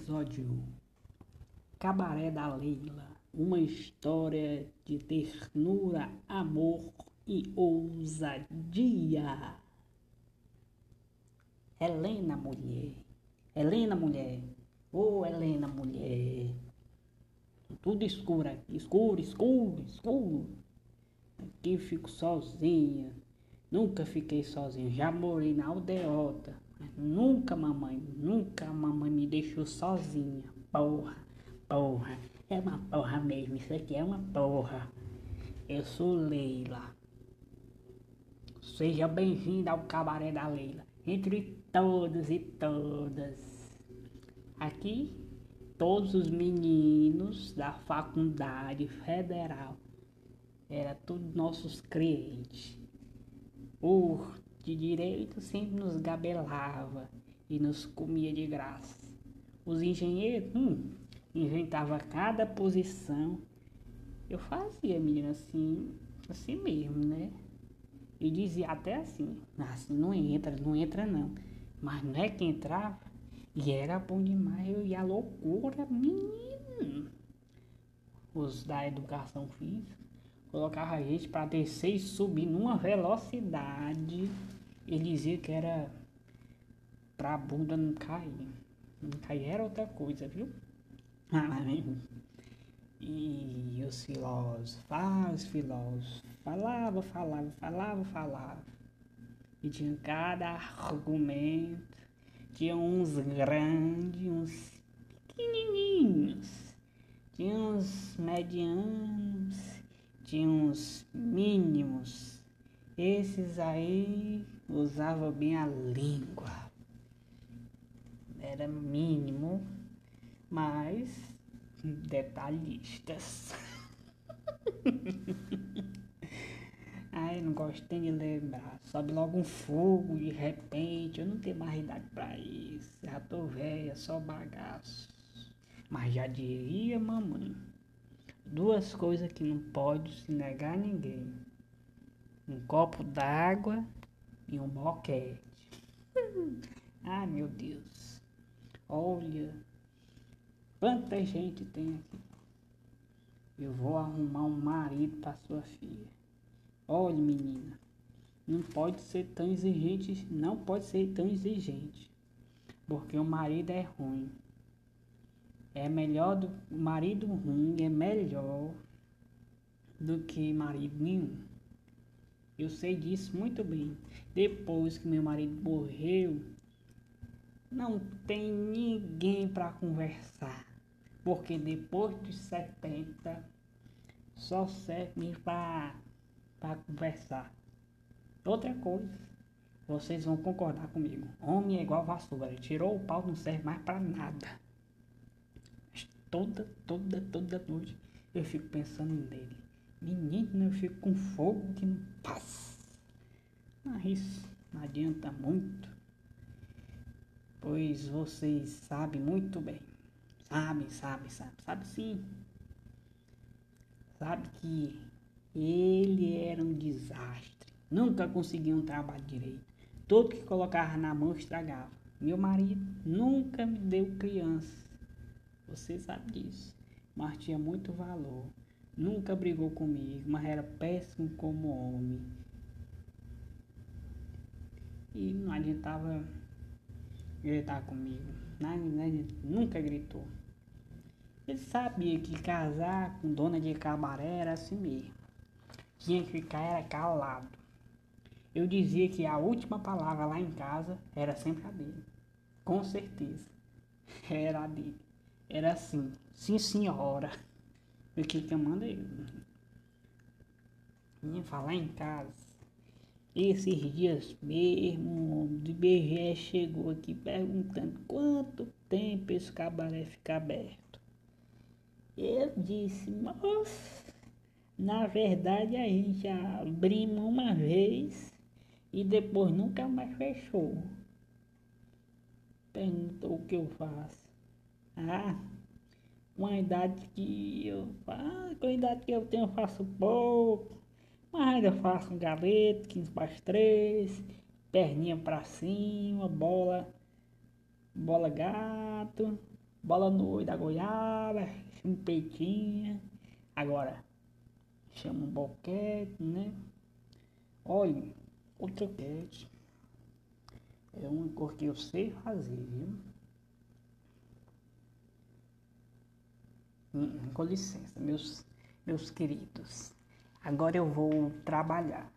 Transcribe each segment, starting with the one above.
Episódio Cabaré da Leila Uma história de ternura, amor e ousadia. Helena, mulher. Helena, mulher. Ô, oh, Helena, mulher. Tudo escuro aqui. Escuro, escuro, escuro. Aqui fico sozinha. Nunca fiquei sozinha. Já morei na aldeota. Nunca, mamãe, nunca a mamãe me deixou sozinha. Porra, porra, é uma porra mesmo, isso aqui é uma porra. Eu sou Leila. Seja bem-vinda ao cabaré da Leila, entre todos e todas. Aqui, todos os meninos da faculdade federal era tudo nossos clientes. Por de direito sempre nos gabelava e nos comia de graça. Os engenheiros hum, inventavam cada posição. Eu fazia, menina, assim, assim mesmo, né? E dizia até assim, assim, não entra, não entra não. Mas não é que entrava. E era bom demais, eu ia loucura, menino. Os da educação física colocava a gente para descer e subir numa velocidade. Ele dizia que era pra bunda não cair. Não cair era outra coisa, viu? Ah, e os filósofos, ah, os filósofos, falava, falava, falava, falava. E tinha cada argumento, tinha uns grandes, uns pequenininhos, tinha uns medianos, tinha uns mínimos. Esses aí usavam bem a língua. Era mínimo, mas detalhistas. Ai, não gosto nem de lembrar. Sobe logo um fogo de repente. Eu não tenho mais idade pra isso. Já tô velha, só bagaço. Mas já diria mamãe. Duas coisas que não pode se negar a ninguém. Um copo d'água um boquete. ah, meu Deus. Olha, quanta gente tem aqui. Eu vou arrumar um marido para sua filha. Olha, menina, não pode ser tão exigente, não pode ser tão exigente, porque o marido é ruim é melhor do marido ruim é melhor do que marido nenhum. Eu sei disso muito bem. Depois que meu marido morreu, não tem ninguém para conversar. Porque depois dos 70 só serve para conversar. Outra coisa, vocês vão concordar comigo. Homem é igual vassoura. Tirou o pau, não serve mais para nada toda, toda, toda noite eu fico pensando nele. Menino, eu fico com fogo que não passa. Mas isso não adianta muito. Pois vocês sabem muito bem. Sabe, sabe, sabe, sabe sim. Sabe que ele era um desastre. Nunca conseguia um trabalho direito. Tudo que colocava na mão estragava. Meu marido nunca me deu criança. Você sabe disso. Mas tinha muito valor. Nunca brigou comigo, mas era péssimo como homem. E não adiantava gritar comigo. Não, não, nunca gritou. Ele sabia que casar com dona de cabaré era assim mesmo. Tinha que ficar era calado. Eu dizia que a última palavra lá em casa era sempre a dele. Com certeza. Era a dele. Era assim, sim senhora. O que que eu mandei? Vinha falar em casa. Esses dias mesmo, o IBGE chegou aqui perguntando quanto tempo esse cabaré fica aberto. Eu disse, moça, na verdade a gente abrimos uma vez e depois nunca mais fechou. Perguntou o que eu faço. Ah, com a idade que eu ah, com a idade que eu tenho eu faço pouco, mas ainda faço um galeto, 15 para 3, perninha para cima, bola, bola gato, bola no da goiaba, chumpetinha. Agora, chama um boquete, né? Olha, outra quete. É uma cor que eu sei fazer, viu? Com licença, meus, meus queridos. Agora eu vou trabalhar.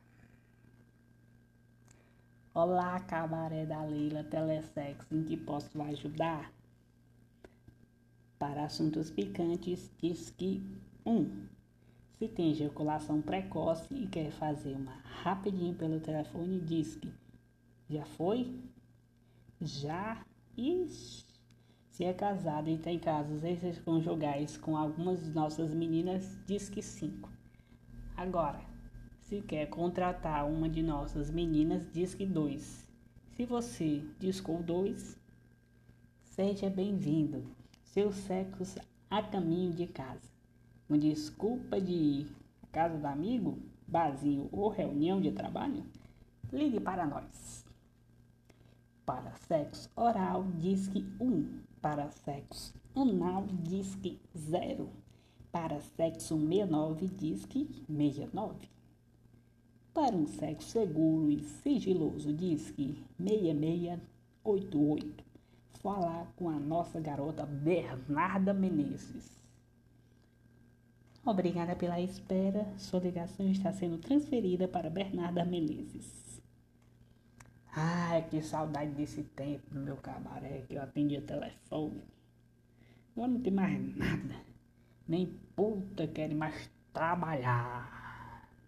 Olá, cabaré da Leila Telesex, em que posso ajudar? Para assuntos picantes, diz que 1. Um, se tem ejaculação precoce e quer fazer uma rapidinho pelo telefone, diz que já foi? Já? Ixi. Se é casado e tem casos extraconjugais com algumas de nossas meninas, diz que 5. Agora, se quer contratar uma de nossas meninas, diz que 2. Se você discou 2, seja bem-vindo. Seu sexo a caminho de casa. Uma desculpa de ir à casa do amigo, barzinho ou reunião de trabalho? Ligue para nós. Para sexo oral, disque 1. Para sexo anal, disque 0. Para sexo 69, disque 69. Para um sexo seguro e sigiloso, disque 6688. Falar com a nossa garota Bernarda Menezes. Obrigada pela espera. Sua ligação está sendo transferida para Bernarda Menezes. Ai, que saudade desse tempo no meu cabaré que eu atendia telefone. Agora não tem mais nada. Nem puta querem mais trabalhar.